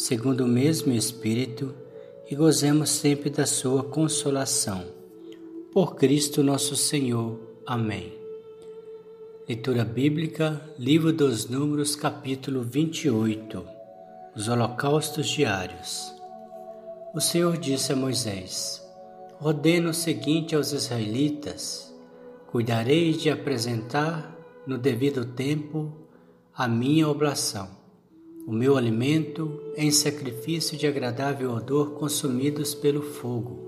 segundo o mesmo Espírito, e gozemos sempre da sua consolação. Por Cristo nosso Senhor. Amém. Leitura Bíblica, Livro dos Números, capítulo 28 Os Holocaustos Diários. O Senhor disse a Moisés: Ordena o seguinte aos israelitas: Cuidareis de apresentar no devido tempo a minha oblação, o meu alimento em sacrifício de agradável odor consumidos pelo fogo.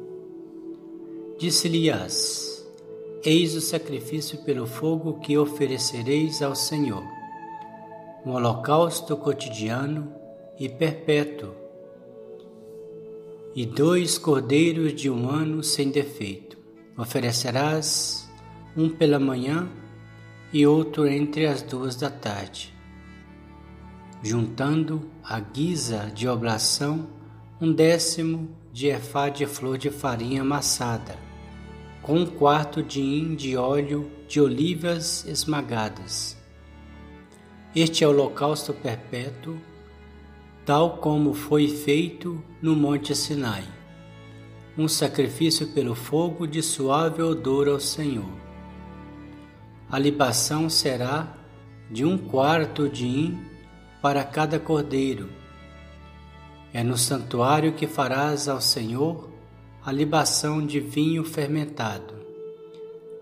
Disse-lhe-as: Eis o sacrifício pelo fogo que oferecereis ao Senhor, um holocausto cotidiano e perpétuo e dois cordeiros de um ano sem defeito. Oferecerás um pela manhã e outro entre as duas da tarde, juntando a guisa de oblação um décimo de efá de flor de farinha amassada, com um quarto de hin de óleo de olivas esmagadas. Este é o holocausto perpétuo tal como foi feito no Monte Sinai, um sacrifício pelo fogo de suave odor ao Senhor. A libação será de um quarto de hin para cada cordeiro. É no santuário que farás ao Senhor a libação de vinho fermentado.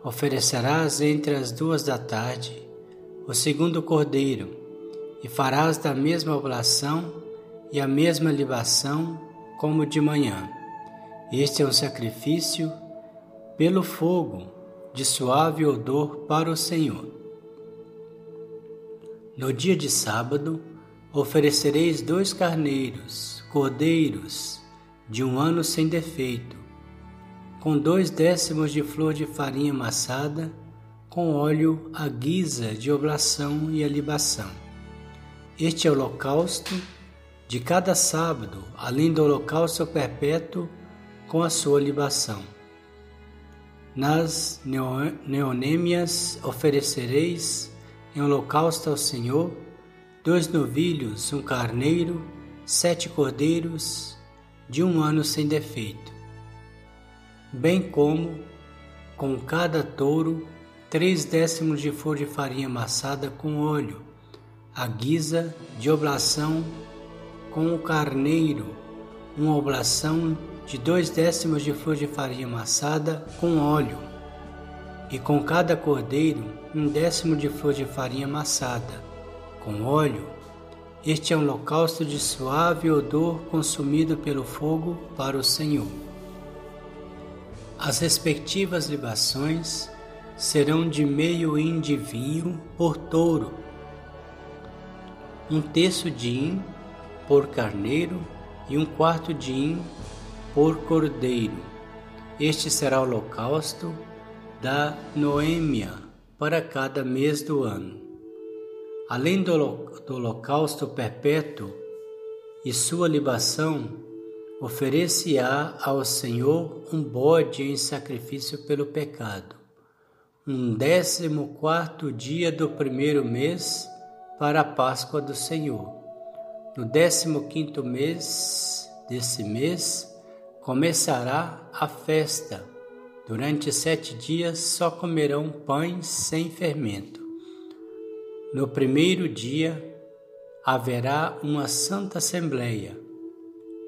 Oferecerás entre as duas da tarde o segundo cordeiro, e farás da mesma oblação e a mesma libação como de manhã. Este é um sacrifício pelo fogo, de suave odor para o Senhor. No dia de sábado, oferecereis dois carneiros, cordeiros, de um ano sem defeito, com dois décimos de flor de farinha amassada, com óleo à guisa de oblação e a libação. Este é o holocausto de cada sábado, além do holocausto perpétuo com a sua libação. Nas neonêmias oferecereis em holocausto ao Senhor dois novilhos, um carneiro, sete cordeiros, de um ano sem defeito, bem como, com cada touro, três décimos de flor de farinha amassada com óleo, a guisa de oblação com o carneiro, uma oblação de dois décimos de flor de farinha amassada com óleo, e com cada cordeiro um décimo de flor de farinha amassada com óleo. Este é um holocausto de suave odor consumido pelo fogo para o Senhor. As respectivas libações serão de meio hin de vinho por touro, um terço de hin por carneiro e um quarto de hin por cordeiro. Este será o holocausto da Noêmia para cada mês do ano. Além do, do holocausto perpétuo e sua libação, oferece-á ao Senhor um bode em sacrifício pelo pecado, um décimo quarto dia do primeiro mês para a Páscoa do Senhor. No décimo quinto mês desse mês começará a festa. Durante sete dias só comerão pães sem fermento. No primeiro dia haverá uma santa assembleia.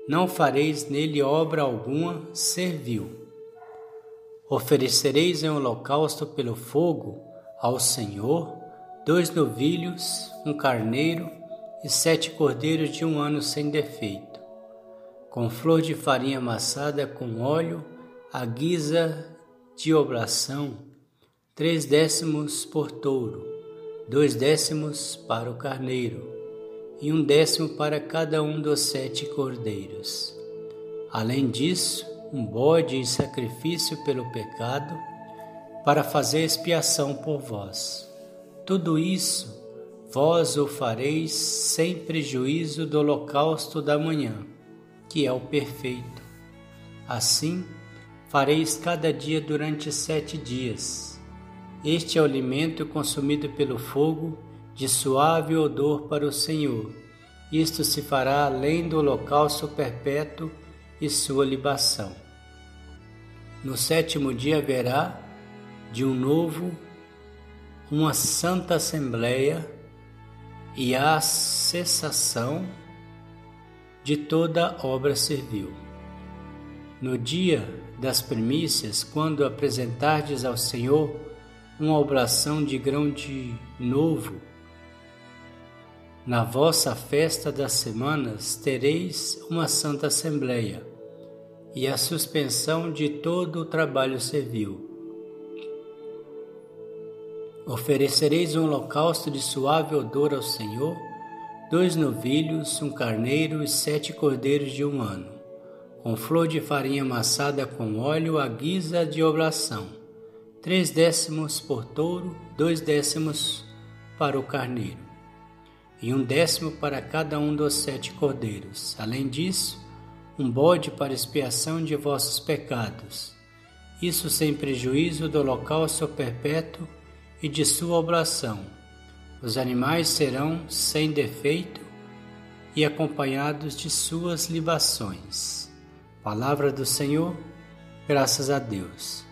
Não fareis nele obra alguma servil. Oferecereis em holocausto pelo fogo ao Senhor dois novilhos, um carneiro e sete cordeiros de um ano sem defeito, com flor de farinha amassada com óleo, a guisa de oblação, três décimos por touro, dois décimos para o carneiro. e um décimo para cada um dos sete cordeiros. Além disso, um bode em sacrifício pelo pecado, para fazer expiação por vós. Tudo isso vós o fareis sem prejuízo do holocausto da manhã, que é o perfeito. Assim, fareis cada dia durante sete dias. Este é o alimento consumido pelo fogo, de suave odor para o Senhor. Isto se fará além do holocausto perpétuo e sua libação. No sétimo dia haverá de um novo uma santa assembleia e a cessação de toda obra servil. No dia das primícias, quando apresentardes ao Senhor uma oblação de grão de novo, na vossa festa das semanas tereis uma santa assembleia e a suspensão de todo o trabalho servil. Oferecereis um holocausto de suave odor ao Senhor, dois novilhos, um carneiro e sete cordeiros de um ano, com flor de farinha amassada com óleo à guisa de oblação, três décimos por touro, dois décimos para o carneiro, e um décimo para cada um dos sete cordeiros. Além disso, um bode para expiação de vossos pecados, isso sem prejuízo do holocausto perpétuo e de sua oblação. Os animais serão sem defeito e acompanhados de suas libações. Palavra do Senhor, graças a Deus.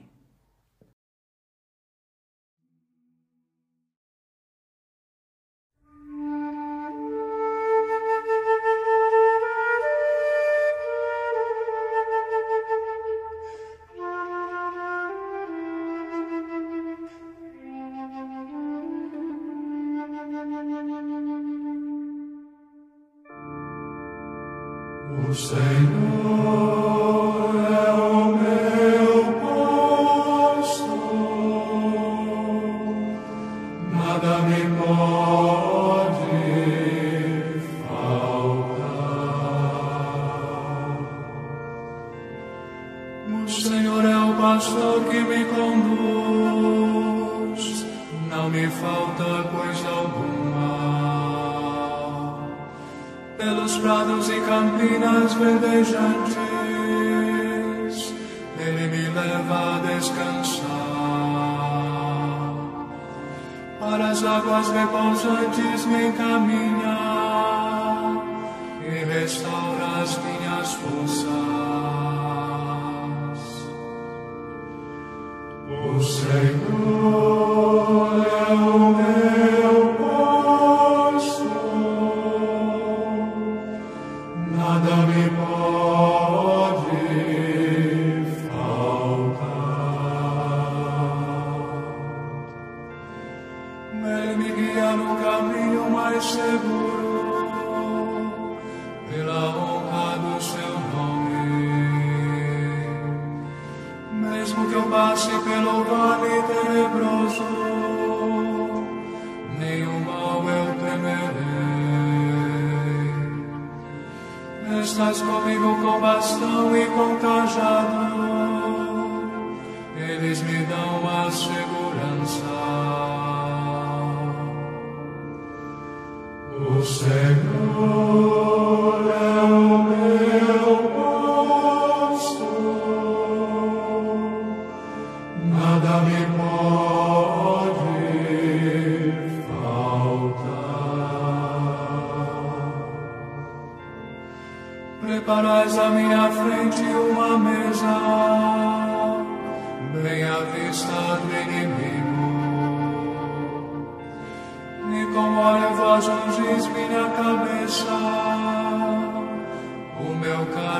Pastor que me conduz, não me falta coisa prados e campinas verdejantes, Ele me leva a descansar. Para as águas repousantes me encaminha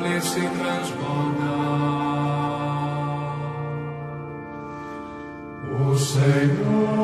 cálice transborda. O Senhor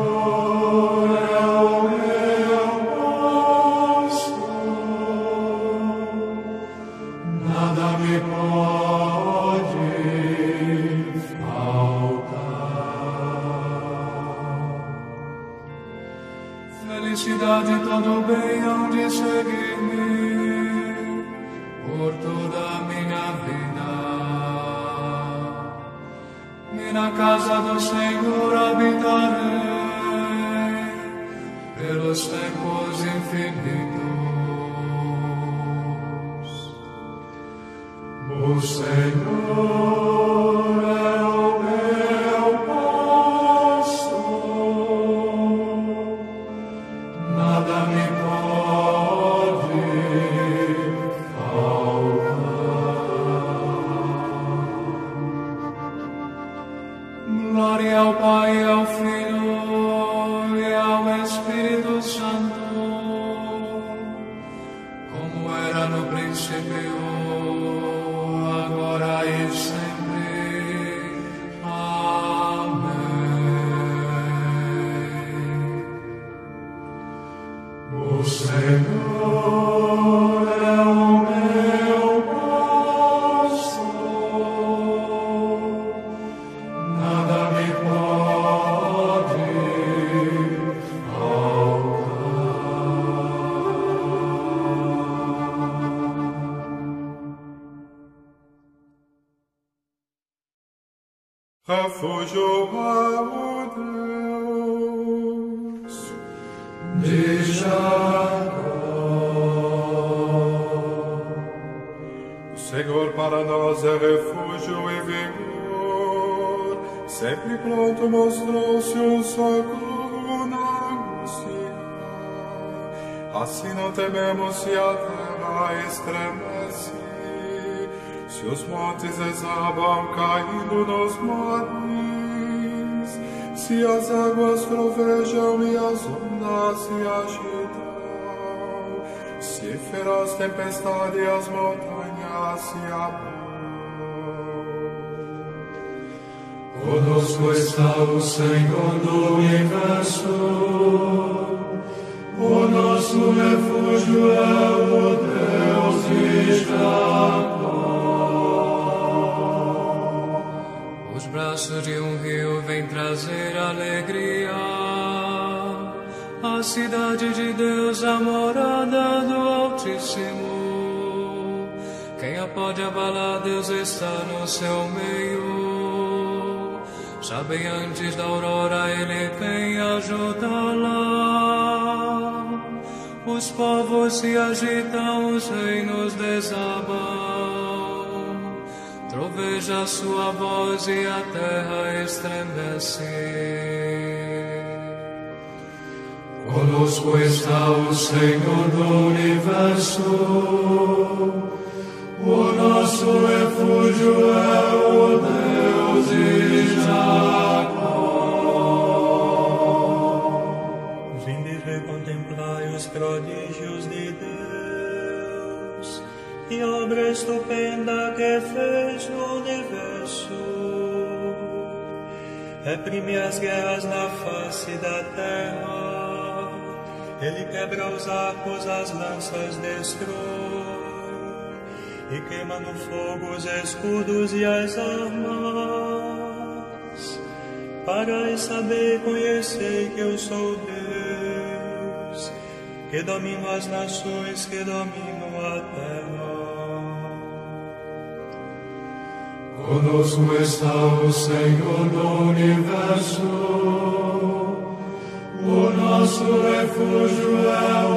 pronto mostrou-se um socorro na angústia. Assim não tememos se a terra estremece, se os montes exabam caindo nos mares, se as águas trovejam e as ondas se agitam. Se feroz tempestade as montanhas se abram. Conosco está o Senhor do universo, o nosso refúgio é o Deus de Jacó. Os braços de um rio vêm trazer alegria, a cidade de Deus, a morada do Altíssimo. Quem a pode abalar, Deus está no seu meio. Já bem antes da aurora ele vem ajudá-la. Os povos se agitam, os reinos desabam. Troveja sua voz e a terra estremece. Conosco está o Senhor do universo. O nosso refúgio é o Deus Reprime as guerras na face da terra, ele quebra os arcos, as lanças destrói e queima no fogo os escudos e as armas. Para saber conhecer que eu sou Deus, que domino as nações, que domino a terra. Conosco está o Senhor do universo. O nosso refúgio é o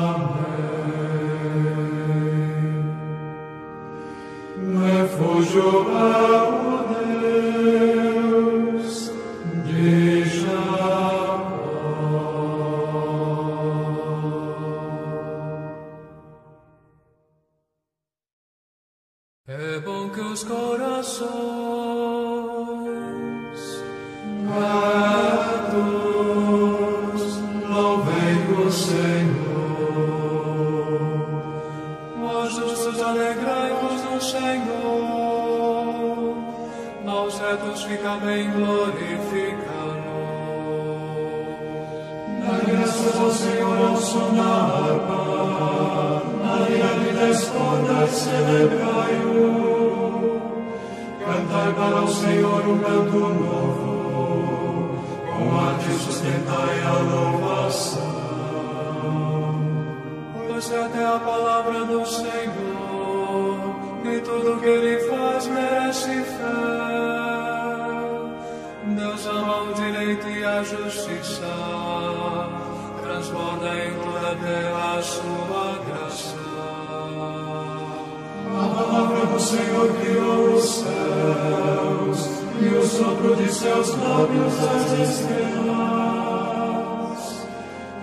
Sopro de seus lábios as estrelas.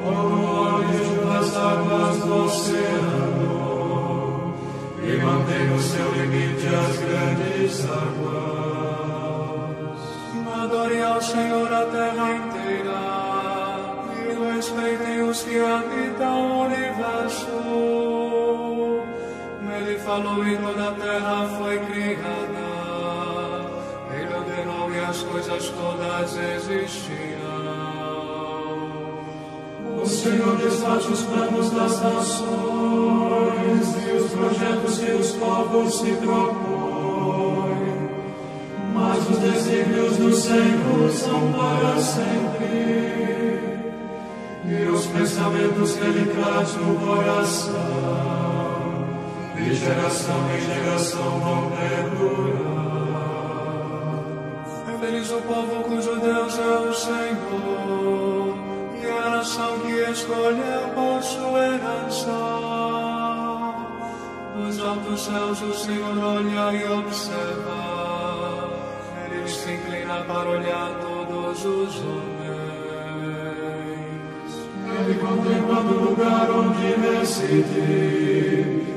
Como o origem das águas do oceano, e mantém no seu limite as grandes águas. Adore ao Senhor a terra inteira, e o respeitem os que habitam o universo. Ele falou e toda a terra foi criada. As coisas todas existiam. O Senhor desfaz os planos das nações e os projetos que os povos se propõem. Mas os desígnios do Senhor são para sempre. E os pensamentos que Ele traz no coração de geração em geração vão perdurar. Feliz o povo cujo Deus é o Senhor, e a nação que escolheu por sua herança. Os altos céus o Senhor olha e observa, Ele se inclina para olhar todos os homens. Ele contempla o lugar onde reside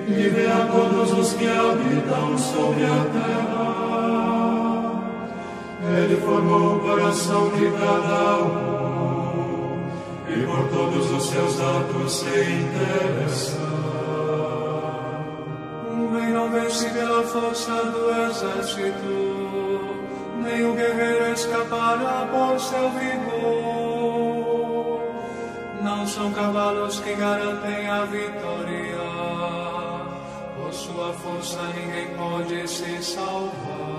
e vê a todos os que habitam sobre a terra. Ele formou o coração de cada um e por todos os seus atos se interessa. O rei não vence pela força do exército, nem o guerreiro escapará por seu vigor. Não são cavalos que garantem a vitória por sua força ninguém pode se salvar.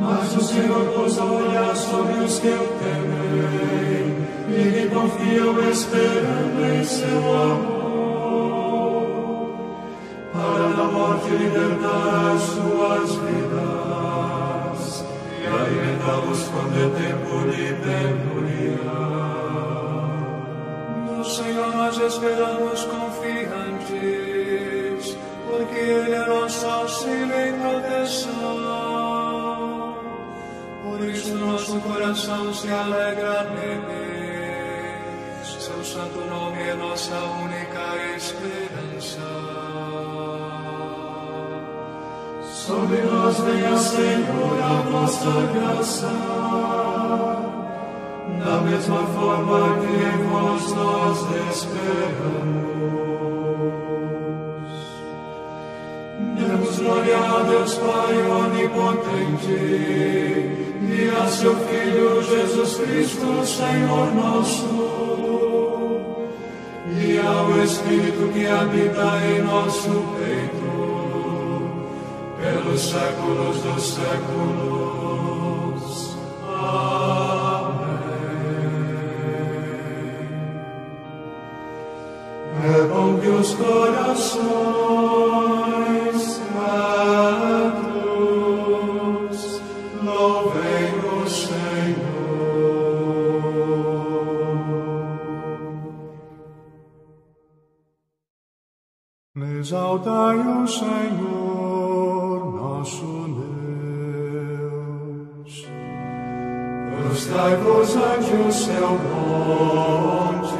Mas o Senhor pousa o olhar sobre os que o temem e que confiam esperando em seu amor, para da morte libertar as suas vidas e alimentá-los quando é tempo de penúria. No Senhor nós esperamos confiantes, porque Ele é Nosso coração se alegra nele. Seu santo nome é nossa única esperança. Sobre nós venha, Senhor, a vossa graça da mesma forma que em vós nós esperamos. Demos glória a Deus Pai onipotente e a seu Filho Jesus Cristo, Senhor nosso, e ao Espírito que habita em nosso peito, pelos séculos dos séculos. É bom que os corações Exaltai o Senhor, nosso Deus. Prostrai-vos ante o seu monte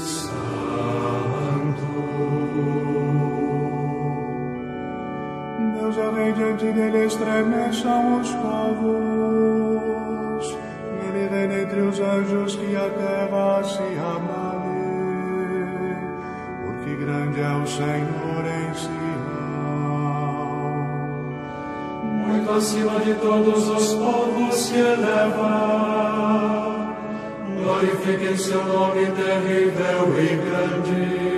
santo. Deus é rei diante dele estremeçam os povos. Grande é o Senhor em Sião. Muito acima de todos os povos se eleva. Glorifiquem seu nome terrível e grande.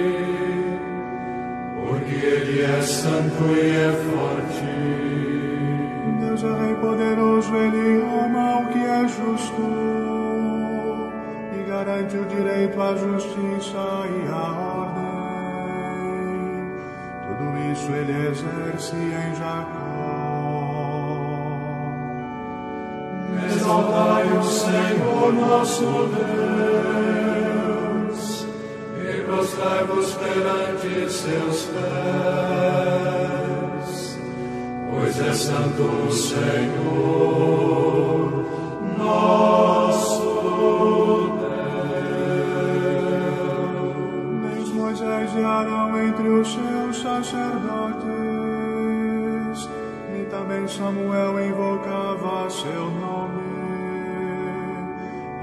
Porque ele é santo e é forte. Deus é rei poderoso, ele ama o que é justo e garante o direito à justiça e à isso ele exerce em Jacó. Exaltai o Senhor nosso Deus e prostrai-vos perante seus pés, pois é santo o Senhor nosso Deus. Eis Moisés e Arão entre os seus Samuel invocava seu nome.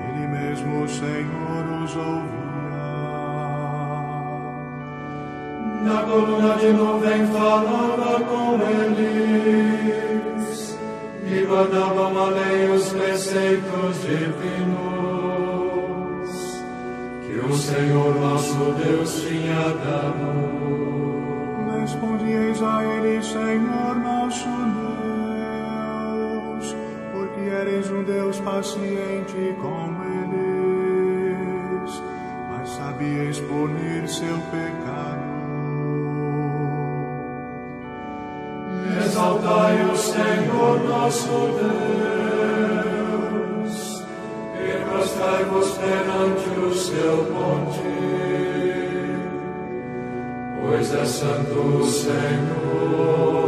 Ele mesmo, o Senhor, os ouvia. Na coluna de nuvem falava com eles e guardavam a lei os preceitos divinos que o Senhor nosso Deus tinha dado. Respondieis a ele, Senhor nosso paciente com eles, mas sabias punir seu pecado. Exaltai o Senhor nosso Deus e prostrai-vos perante o seu monte, pois é santo o Senhor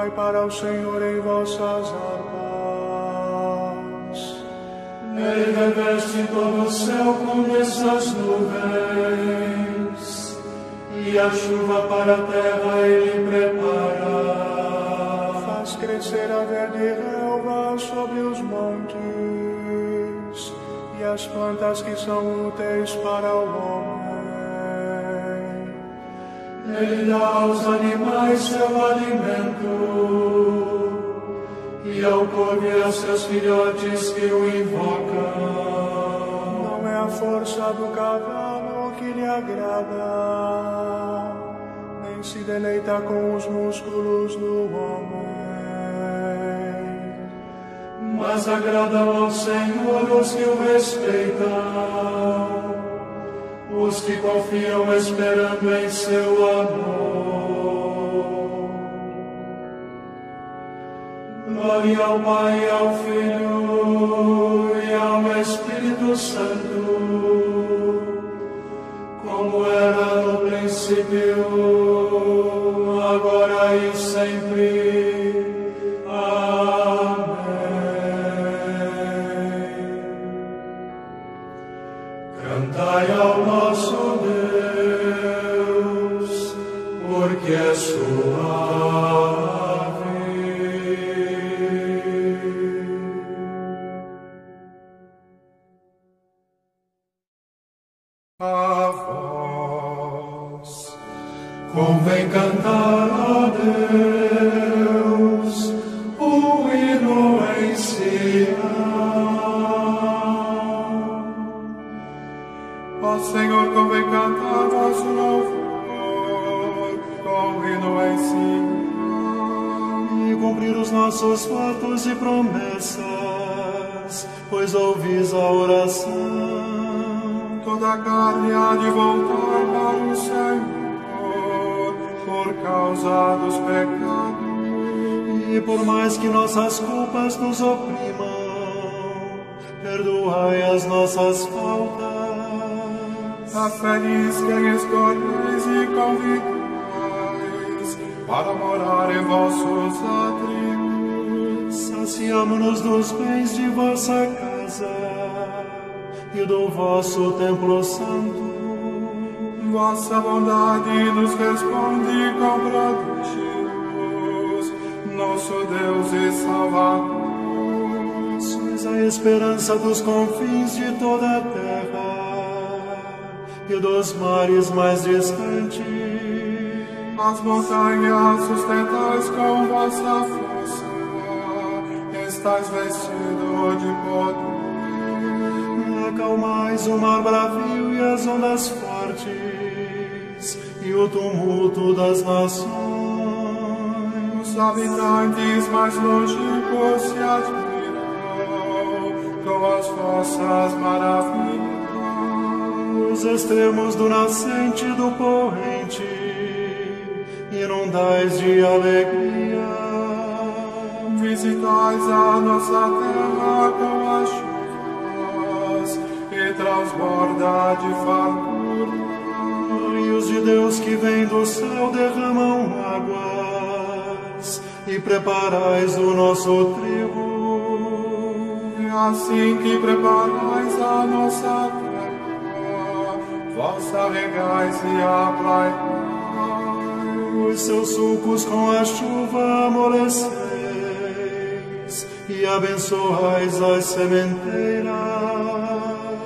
Tocai para o Senhor em vossas harpas. Ele reveste todo o céu com dessas nuvens, e a chuva para a terra ele prepara. Faz crescer a verde relva sobre os montes e as plantas que são úteis para o homem. Ele dá aos animais seu alimento e ao corvo seus filhotes que o invocam. Não é a força do cavalo que lhe agrada, nem se deleita com os músculos do homem. Mas agradam ao Senhor os que o respeitam, os que confiam esperando em seu amor. Glória ao Pai, ao Filho e ao Espírito Santo, como era no princípio, si, e cumprir os nossos votos e promessas, pois ouvis a oração. toda a carne há de voltar para o Senhor, por causa dos pecados. E por mais que nossas culpas nos oprimam, perdoai as nossas faltas. A feliz quem escolheis e convidais para morar em vossos atrios. Saciamo-nos dos bens de vossa casa e do vosso templo santo. Vossa bondade nos responde com prodígios, nosso Deus e Salvador. Sois a esperança dos confins de toda a terra e dos mares mais distantes. As montanhas sustentais com vossa força, estáis vestido de poder. Acalmais o mar bravio e as ondas fortes e o tumulto das nações. Os habitantes mais longínquos se admiram com as vossas maravilhas. Os extremos do nascente e do corrente inundais de alegria. Visitais a nossa terra com as chuvas e transborda de fartura. Rios de Deus que vêm do céu derramam águas e preparais o nosso trigo. E assim que preparais a nossa terra, vós a regais e a plantais. Os seus sulcos com a chuva amoleceis e abençoais as sementeiras.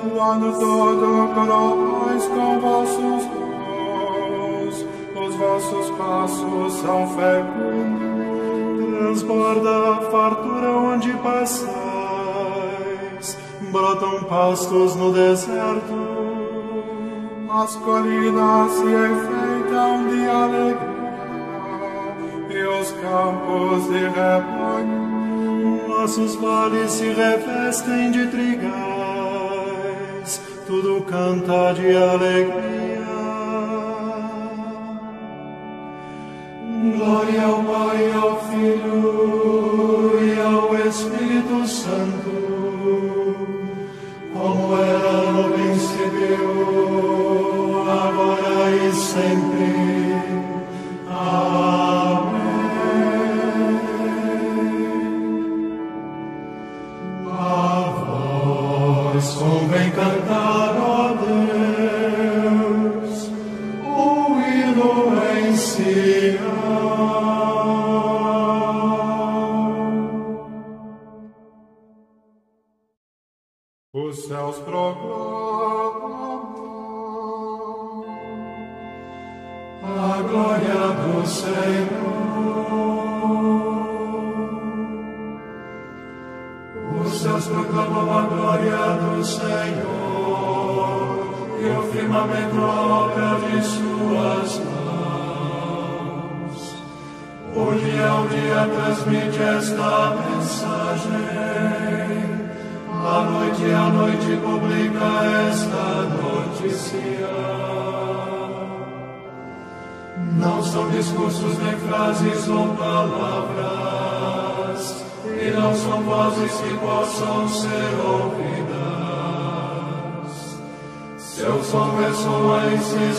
O ano todo coroais com vossos dons, os vossos passos são fecundos. Transborda a fartura onde passais, brotam pastos no deserto. As colinas se enfeitam de alegria os campos de rebanho. Nossos vales se revestem de trigais, tudo canta de alegria. Glória ao Pai, ao Filho e ao Espírito Santo, como era no princípio, agora e sempre.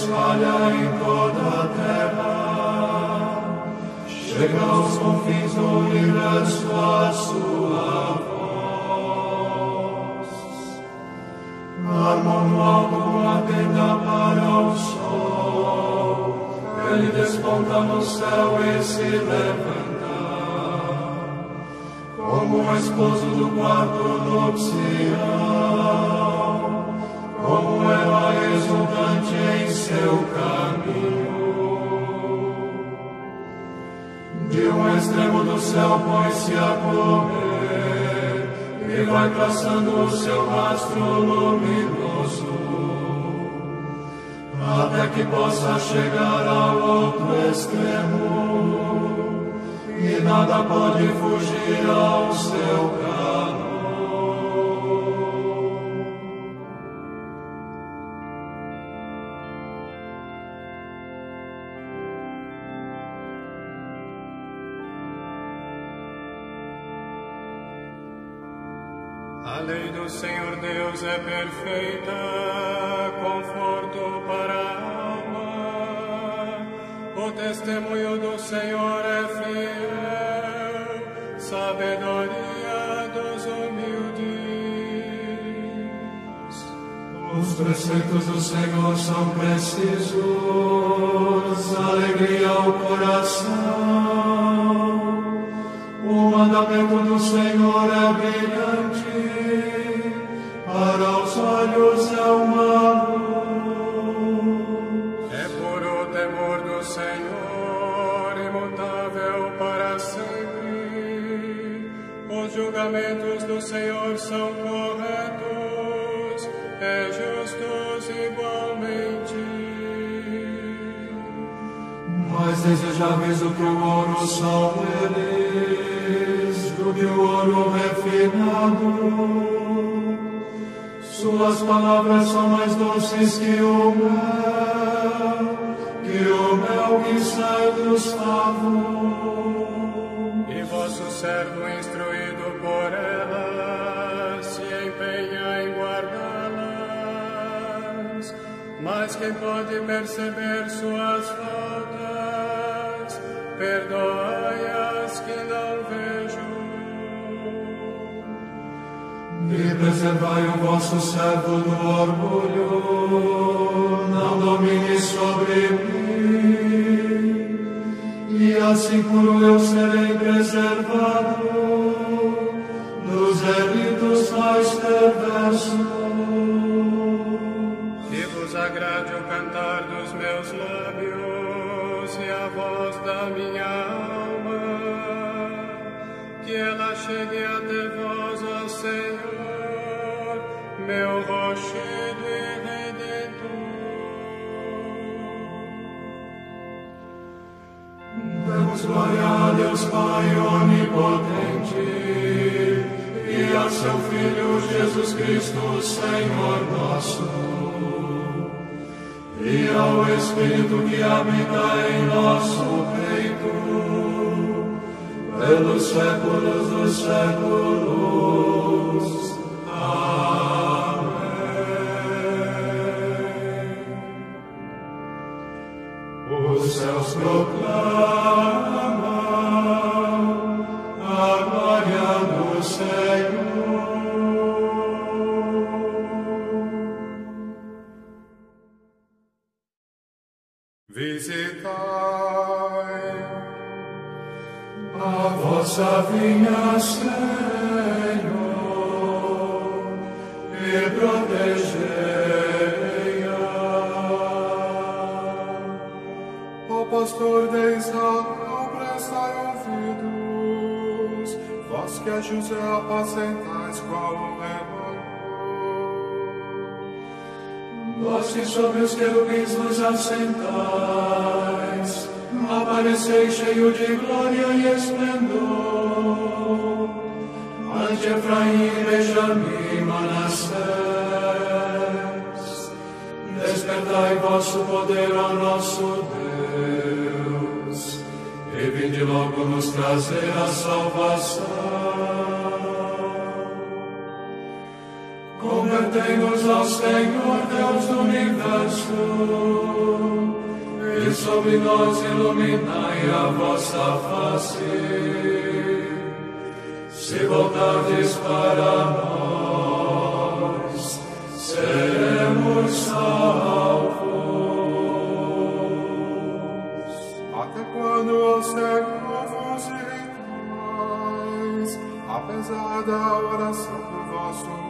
Espalha em toda a terra. Chega aos confins do universo a sua voz. Alto uma tenda para o sol. Ele desponta no céu e se levanta. Como o esposo do quarto nupcial. Exultante em seu caminho. De um extremo do céu põe-se a correr e vai traçando o seu rastro luminoso, até que possa chegar ao outro extremo, e nada pode fugir ao seu calor. Senhor Deus é perfeita, conforto para a alma. O testemunho do Senhor é fiel, sabedoria dos humildes. Os preceitos do Senhor são precisos, alegria ao coração. O mandamento do Senhor é brilhante, para os olhos é uma luz. É puro o temor do Senhor, imutável para sempre. Os julgamentos do Senhor são corretos, é justos igualmente. Mais desejáveis do que o ouro são eles, Suas palavras são mais doces que o mel, que o mel que sai dos favos. E vosso servo instruído por ela se empenha em guardá-las. Mas quem pode perceber suas faltas, perdoai-as E preservai o vosso servo do orgulho, não domine sobre mim, e assim puro eu serei preservado dos delitos mais perversos. Que vos agrade o cantar dos meus lábios e a voz da minha alma, que ela chegue até meu rochedo e redentor. Demos glória a Deus Pai onipotente e a seu Filho Jesus Cristo, Senhor nosso, e ao Espírito que habita em nosso peito, pelos séculos dos séculos. Céus proclamam a glória do Senhor. Visitai a vossa vinha, Senhor, e pastor vós que a José apacentais qual o rebanho. Vós que sobre os querubins vos assentais, apareceis cheio de glória e esplendor. Ante Efraim e Benjamim, Manassés, despertai vosso poder ao nosso Deus, e vinde logo nos trazer a salvação. Convertei-nos ao Senhor, Deus do universo, e sobre nós iluminai a vossa face. Se voltardes para nós, seremos salvos. Até quando, Senhor, vos irritais, apesar da oração do vosso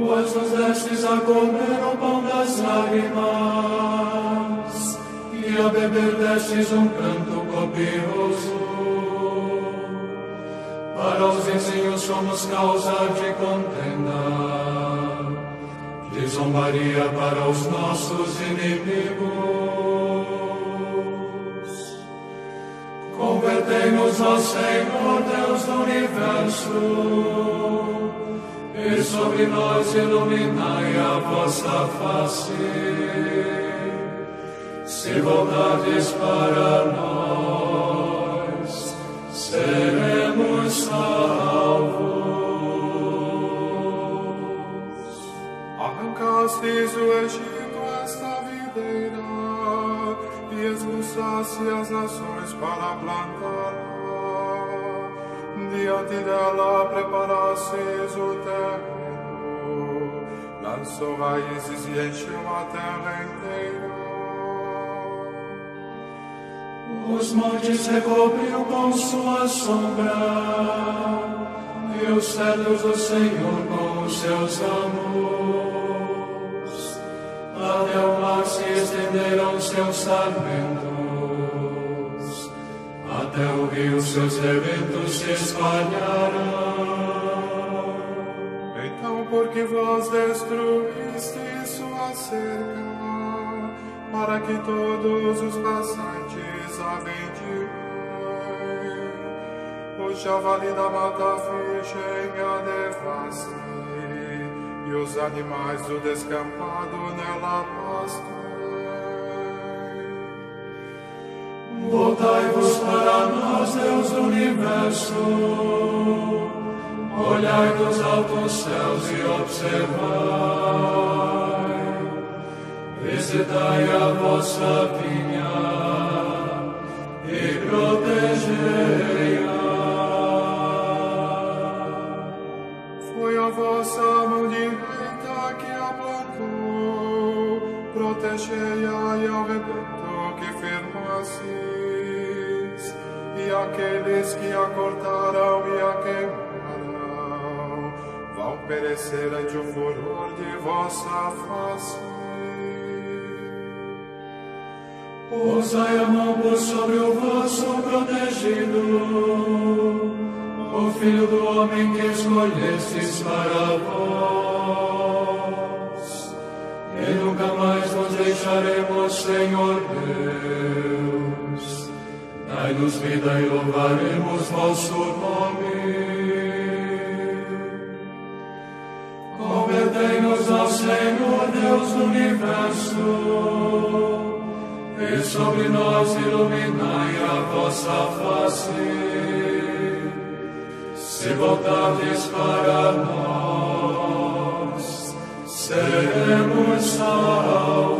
Vós nos destes a comer o pão das lágrimas, e a beber destes um canto copioso. Para os vizinhos somos causa de contenda, de zombaria para os nossos inimigos. Convertei-nos ao Senhor, Deus do universo, e sobre nós iluminai a vossa face. Se voltardes para nós, seremos salvos. Arrancastes o Egito esta videira, e expulsaste as nações para plantá-la. Diante dela preparastes o terreno, lançou raízes e encheu a terra inteira. Os montes recobriu com sua sombra, e os cedros do Senhor com os seus ramos. Até o mar se estenderam seus sarmentos, até o rio seus rebentos se espalharam. Então, porque vós destruíste sua cerca, para que todos os passantes a bendigam. O javali da mata virgem a devaste, e os animais do descampado nela pastem. Voltai-vos nós, Deus do universo. Olhai dos altos céus e observai. Visitai a vossa vinha e protegei-a. Foi a vossa mão direita que a plantou, protegei-a e ao rebento que firmasses, e aqueles que a cortaram e a queimaram, vão perecer ante o furor de vossa face. Posai a mão por sobre o vosso protegido, o filho do homem que escolhestes para vós. E nunca mais nos deixaremos, Senhor Deus. Dai-nos vida e louvaremos vosso nome. Convertei-nos ao Senhor, Deus do universo e sobre nós iluminai a vossa face. Se voltardes para nós, seremos salvos.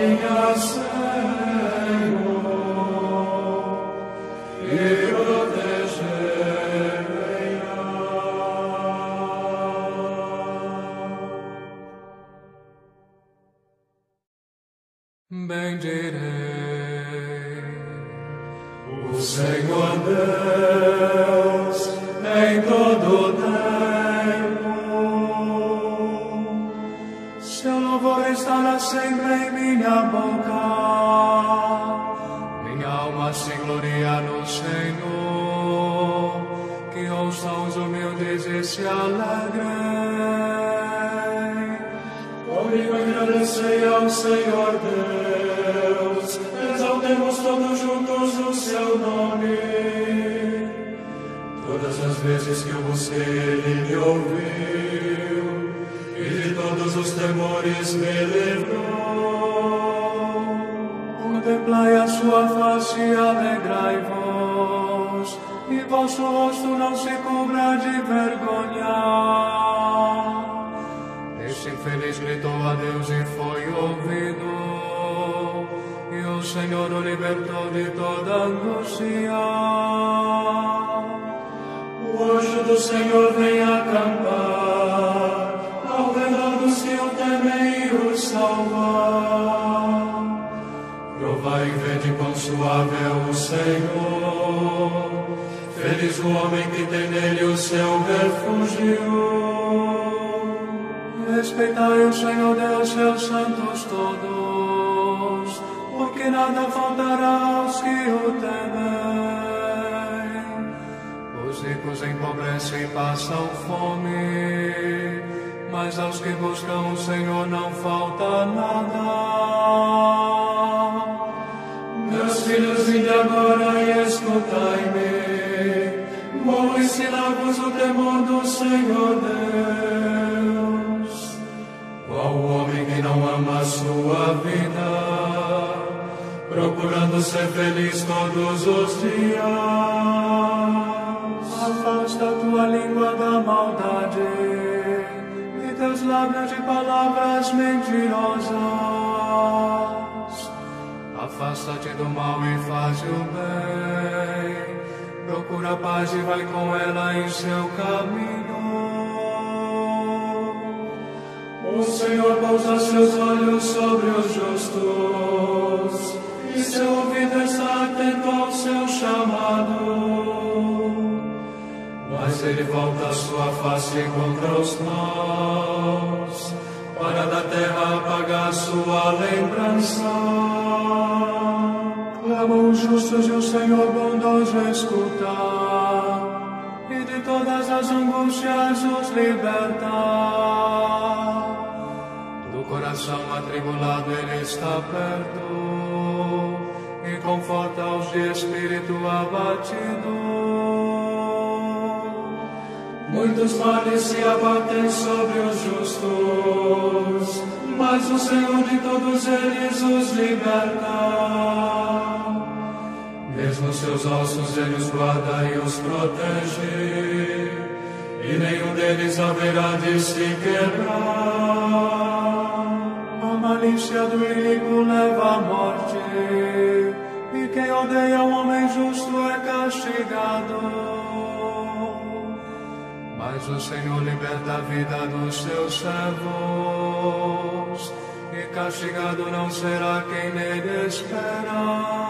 vossa vinha, vosso rosto não se cubra de vergonha. Este infeliz gritou a Deus e foi ouvido, e o Senhor o libertou de toda angústia. O anjo do Senhor vem acampar ao redor dos que o e o salvar. Provai e vede quão suave é o Senhor. Feliz o homem que tem nele o seu refúgio. Respeitai o Senhor Deus, seus santos todos, porque nada faltará aos que o temem. Os ricos empobrecem e passam fome, mas aos que buscam o Senhor não falta nada. Meus filhos, vinde agora e escutai-me. Ensinar-vos o temor do Senhor Deus. Qual homem que não ama a sua vida, procurando ser feliz todos os dias? Afasta tua língua da maldade e teus lábios de palavras mentirosas. Afasta-te do mal e faz o bem. Procura a paz e vai com ela em seu caminho. O Senhor pousa seus olhos sobre os justos, e seu ouvido está atento ao seu chamado. Mas ele volta a sua face contra os maus, para da terra apagar sua lembrança. Clamam os justos e o Senhor bondoso escuta, e de todas as angústias os liberta. Do coração atribulado ele está perto e conforta os de espírito abatido. Muitos males se abatem sobre os justos, mas o Senhor de todos eles os liberta. Mesmo seus ossos ele os guarda e os protege, e nenhum deles haverá de se quebrar. A malícia do inimigo leva à morte, e quem odeia o homem justo é castigado. Mas o Senhor liberta a vida dos seus servos, e castigado não será quem nele espera.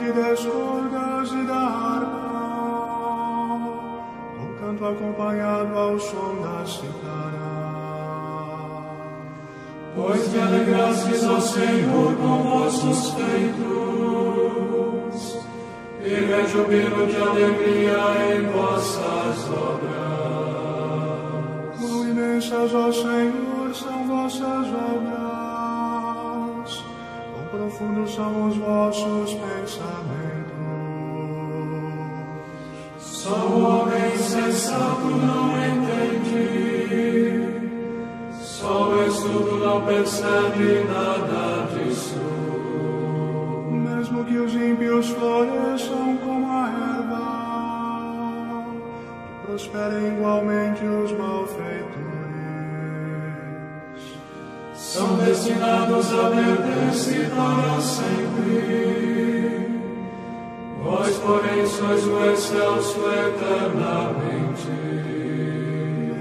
de dez cordas e da harpa, um canto acompanhado ao som da citara. Pois me alegrastes ao Senhor com vossos feitos, e rejubilo de alegria em vossas obras. Quão imensas, ó Senhor, são vossas obras, profundos são os vossos pensamentos. O homem sensato não entende, só o estudo não percebe nada disso. Mesmo que os ímpios floresçam como a erva, prosperem igualmente os malfeitores. São destinados a perder-se para sempre. Vós, porém, sois o excelso eternamente.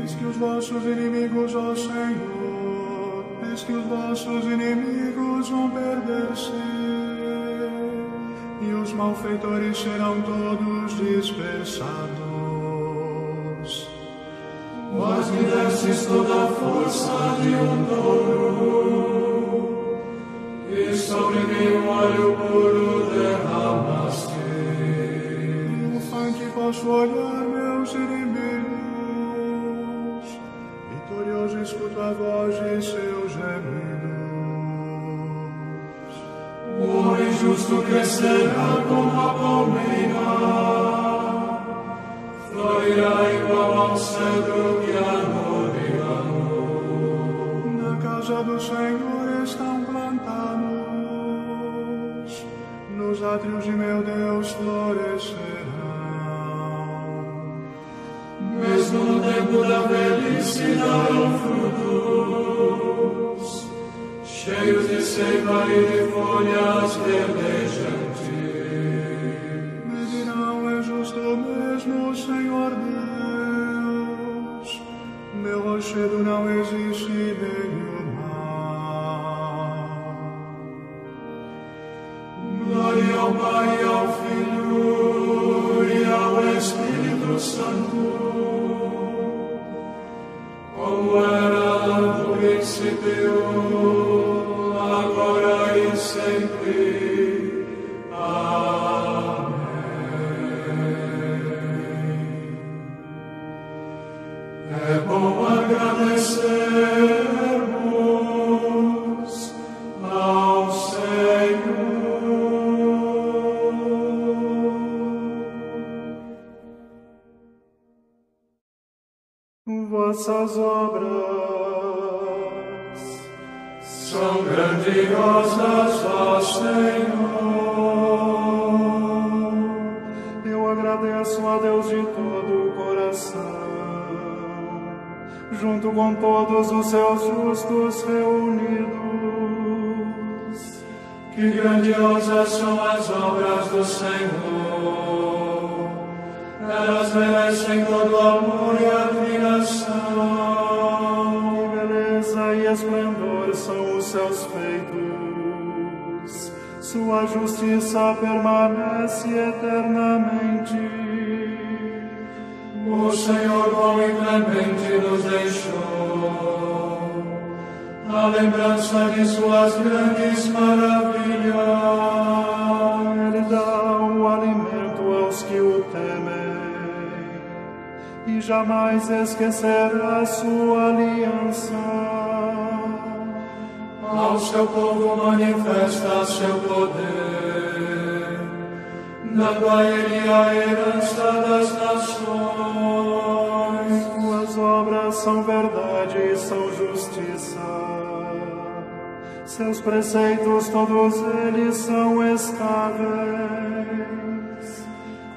Eis que os vossos inimigos, ó Senhor, eis que os vossos inimigos vão perder-se, e os malfeitores serão todos dispersados. Vós me destes toda a força de um touro, e sobre mim um óleo puro derramaste. Triunfante posso olhar meus inimigos, vitorioso escuto a voz de seus gemidos. O homem justo crescerá como a palmeira, florirá igual ao cedro casa do Senhor estão plantados, nos átrios de meu Deus florescerão. Mesmo no tempo da velhice darão frutos, cheios de seiva e de folhas verdejantes. Me dirão, é justo mesmo, Senhor Deus, meu rochedo não existe Santo, Senhor. Manifesta seu poder, dando a ele a herança das nações. Suas obras são verdade e são justiça. Seus preceitos, todos eles são estáveis.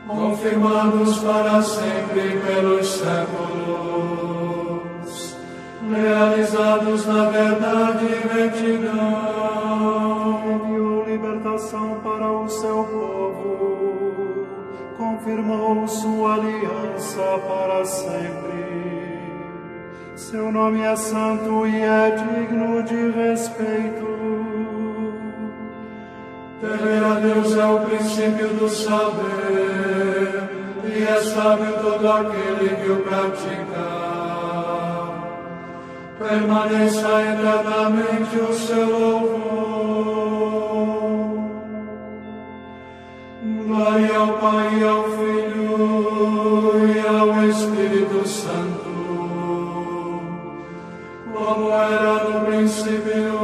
confirmados para sempre pelos séculos, realizados na verdade e retidão. Enviou libertação para o seu povo, confirmou sua aliança para sempre. Seu nome é santo e é digno de respeito. Temer a Deus é o princípio do saber, e é sábio todo aquele que o pratica. Permaneça eternamente o seu louvor. Glória ao Pai, ao Filho e ao Espírito Santo, como era no princípio,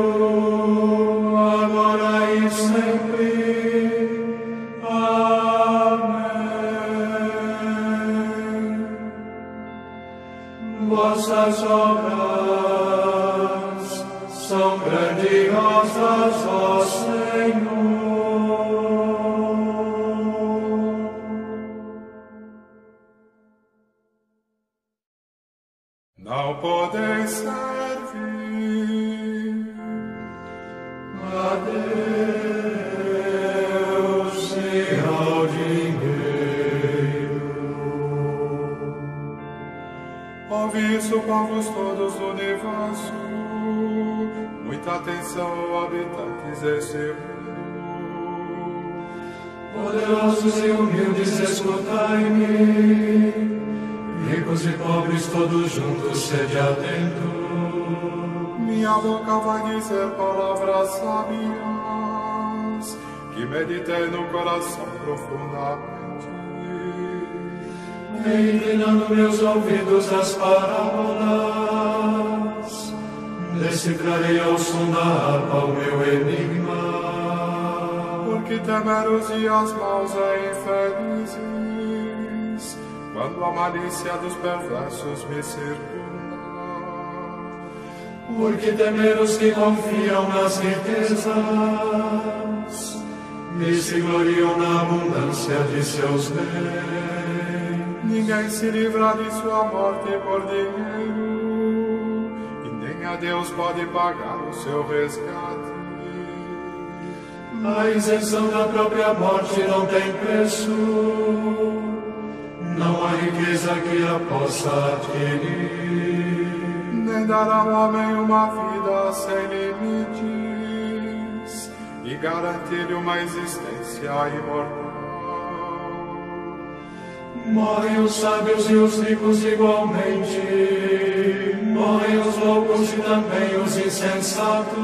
agora e sempre. Amém. Vossas obras Podeis servir a Deus e ao dinheiro. Ouvi isso, povos todos do universo. Muita atenção, habitantes desse mundo. Poderosos e humildes, escutai-me. Ricos e pobres, todos juntos, sede atento. Minha boca vai dizer palavras sábias que meditei no coração profundamente. Inclinando meus ouvidos às parábolas, decifrarei ao som da harpa o meu enigma. Porque temer os dias maus é infelizes, quando a malícia dos perversos me circunda. Porque temer os que confiam nas riquezas e se gloriam na abundância de seus bens. Ninguém se livra de sua morte por dinheiro, e nem a Deus pode pagar o seu resgate. A isenção da própria morte não tem preço, não há riqueza que a possa adquirir. Nem dará ao homem uma vida sem limites, e garantir-lhe uma existência imortal. Morrem os sábios e os ricos igualmente, morrem os loucos e também os insensatos,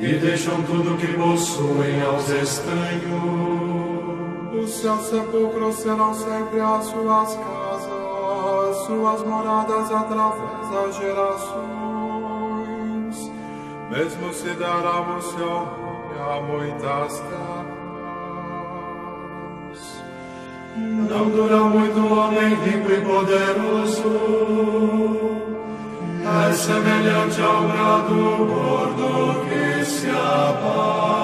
e deixam tudo que possuem aos estranhos. Os seus sepulcros serão sempre as suas casas, suas moradas através das gerações, mesmo se dará o seu a muitas terras. Não dura muito o homem rico e poderoso, é semelhante ao grado gordo que se abate.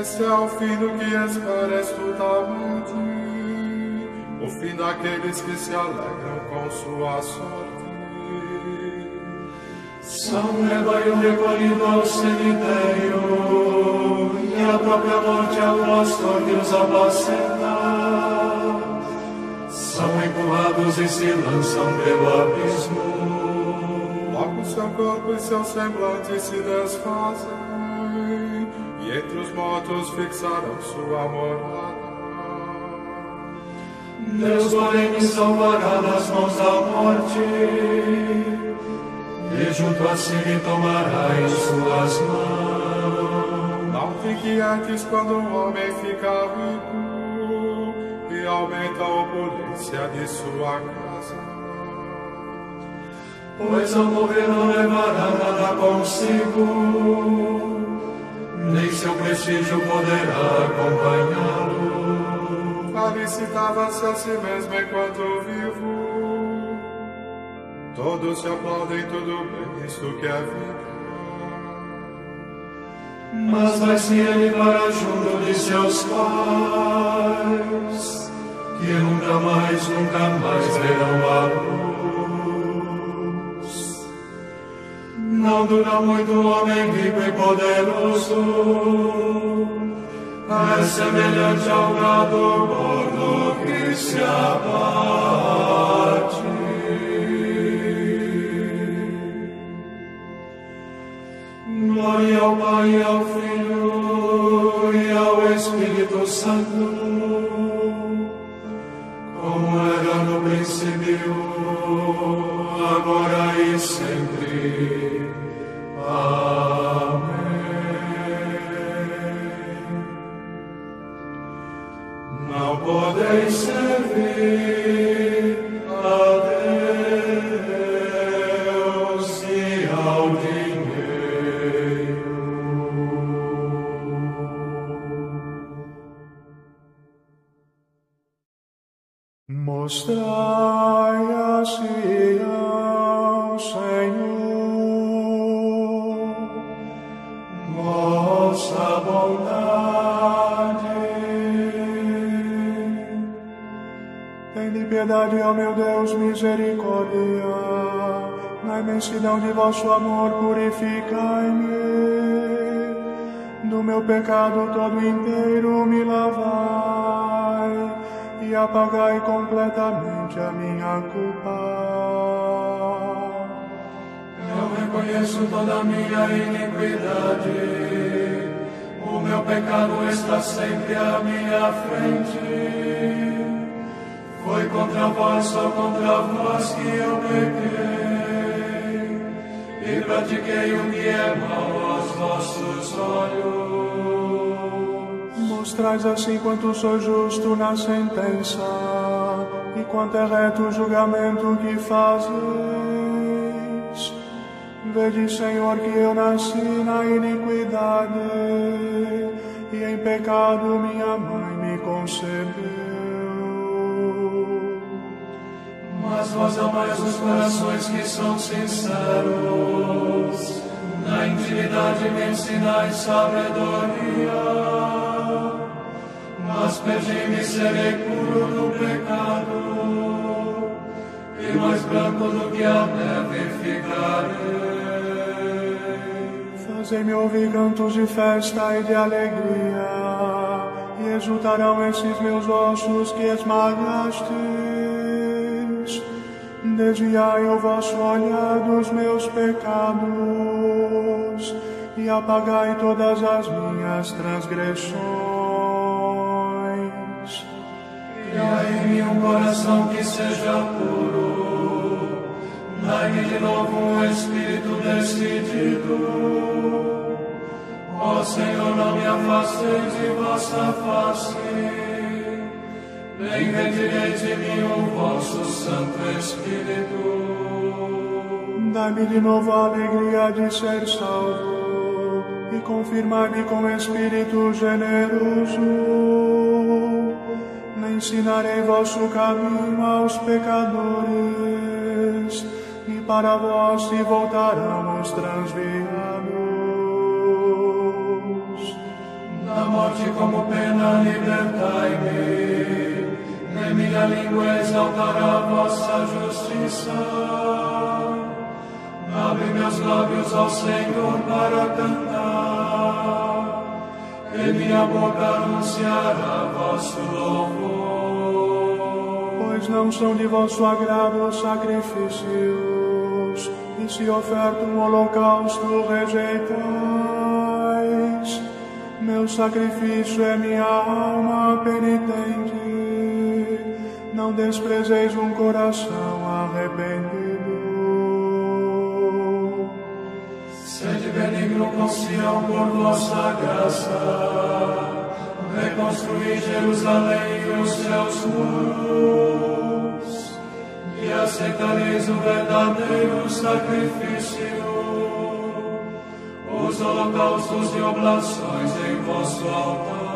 Esse é o fim do que esperas totalmente, o fim daqueles que se alegram com sua sorte. São rebanho recolhido ao cemitério, e a própria morte é o pastor que os apacenta. São empurrados e se lançam pelo abismo. Logo seu corpo e seu semblante se desfazem, mortos fixarão sua morada. Deus, porém, me salvará das mãos da morte, e junto a si me tomará em suas mãos. Não fique antes quando um homem fica rico e aumenta a opulência de sua casa. Pois ao morrer não levará nada consigo, nem seu prestígio poderá acompanhá-lo. Felicitava-se a si mesmo enquanto vivo. Todos se aplaudem, tudo bem, isto que é vida. Mas vai-se ele para junto de seus pais, que nunca mais, nunca mais verão a luz. Não dura muito o homem rico e poderoso, é semelhante ao gado gordo que se abate. Glória ao Pai, ao Filho e ao Espírito Santo, como era no princípio, agora sempre à minha frente. Foi contra vós, só contra vós que eu pequei. E pratiquei o que é mal aos vossos olhos. Mostrais assim quanto sou justo na sentença e quanto é reto o julgamento que fazes. Vede, Senhor, que eu nasci na iniquidade e em pecado minha mãe me concebeu. Mas vós amais os corações que são sinceros, na intimidade me ensinais sabedoria. Mas perdi-me serei puro do pecado, e mais branco do que a neve ficarei. Fazei-me ouvir cantos de festa e de alegria, e exultarão esses meus ossos que esmagastes. Desviai o vosso olhar dos meus pecados, e apagai todas as minhas transgressões. Criai em mim um coração que seja puro, dai-me de novo um espírito decidido. Ó Senhor, não me afasteis de vossa face, nem retirei de mim o vosso Santo Espírito. Dai-me de novo a alegria de ser salvo e confirmai-me com espírito generoso. Ensinarei vosso caminho aos pecadores para vós se voltarão os transviados. Da morte como pena libertai-me, nem minha língua exaltará vossa justiça. Abre meus lábios ao Senhor para cantar, e minha boca anunciará vosso louvor. Pois não são de vosso agrado os sacrifícios, e se oferta um holocausto rejeitais. Meu sacrifício é minha alma penitente, não desprezeis um coração arrependido. Sede benigno com Sião por vossa graça, reconstruí Jerusalém e os seus muros, e aceitareis o verdadeiro sacrifício, os holocaustos e oblações em vosso altar.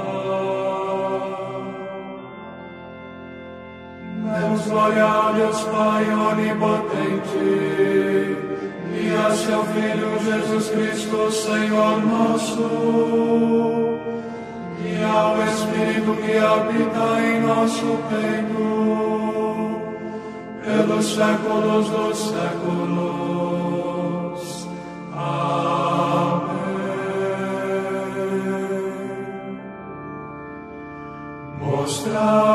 Demos glória a Deus Pai onipotente, e a seu Filho Jesus Cristo, Senhor nosso, e ao Espírito que habita em nosso peito, pelos séculos dos séculos. Amém. Mostrai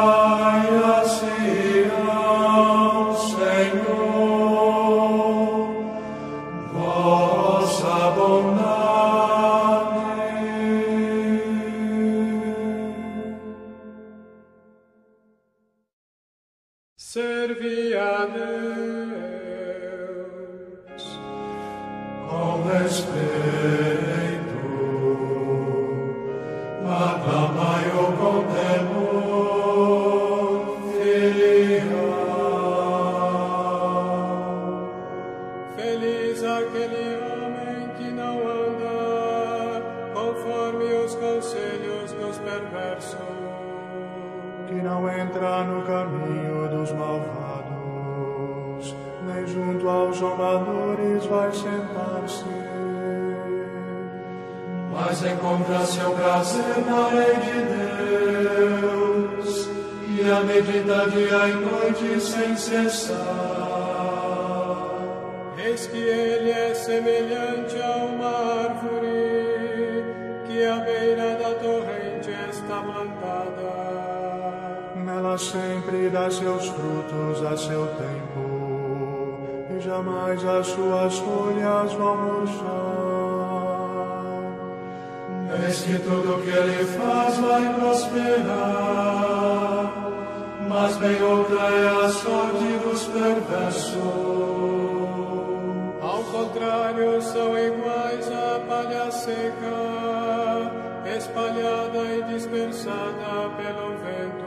e dispersada pelo vento.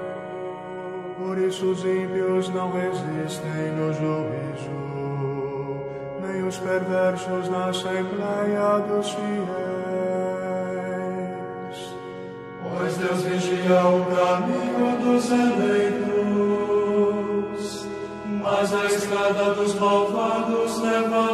Por isso os ímpios não resistem no juízo, nem os perversos na assembleia dos fiéis. Pois Deus vigia o caminho dos eleitos, mas a estrada dos malvados leva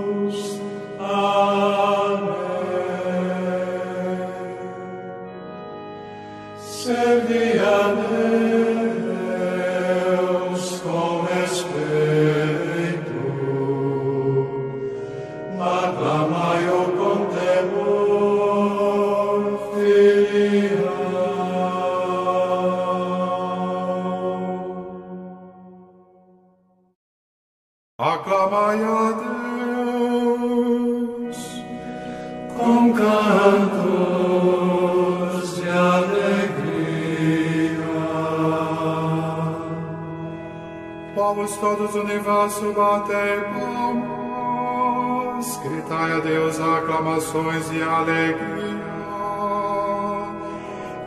do universo, batei palmas, gritai a Deus aclamações e alegria,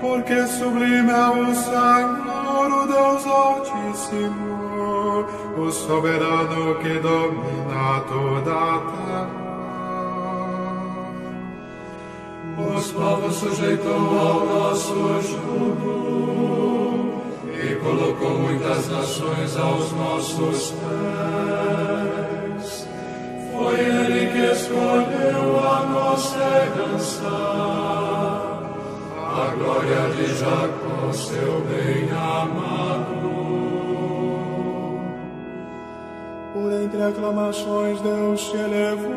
porque sublime é o Senhor, o Deus Altíssimo, o soberano que domina toda a terra. Os povos sujeitou ao nosso jugo colocou muitas nações aos nossos pés. Foi Ele que escolheu a nossa herança, a glória de Jacó, seu bem-amado. Por entre aclamações Deus se elevou,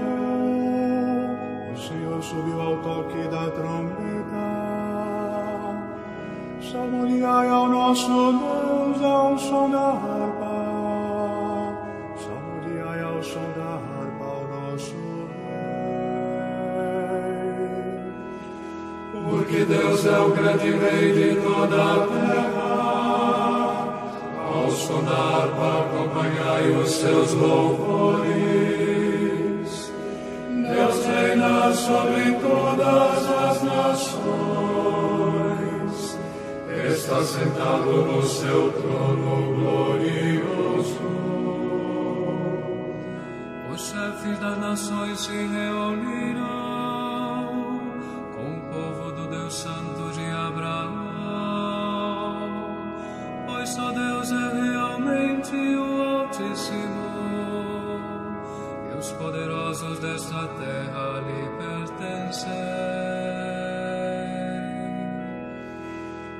o Senhor subiu ao toque da trombeta. Salmodiai ao nosso Deus ao som da harpa, salmodiai ao som da harpa ao nosso Rei. Porque Deus é o grande rei de toda a terra. Ao som da harpa acompanhai os seus louvores. Deus reina sobre sentado no seu trono glorioso. Os chefes das nações se reunirão com o povo do Deus Santo de Abraão, pois só Deus é realmente o Altíssimo e os poderosos desta terra lhe pertencem.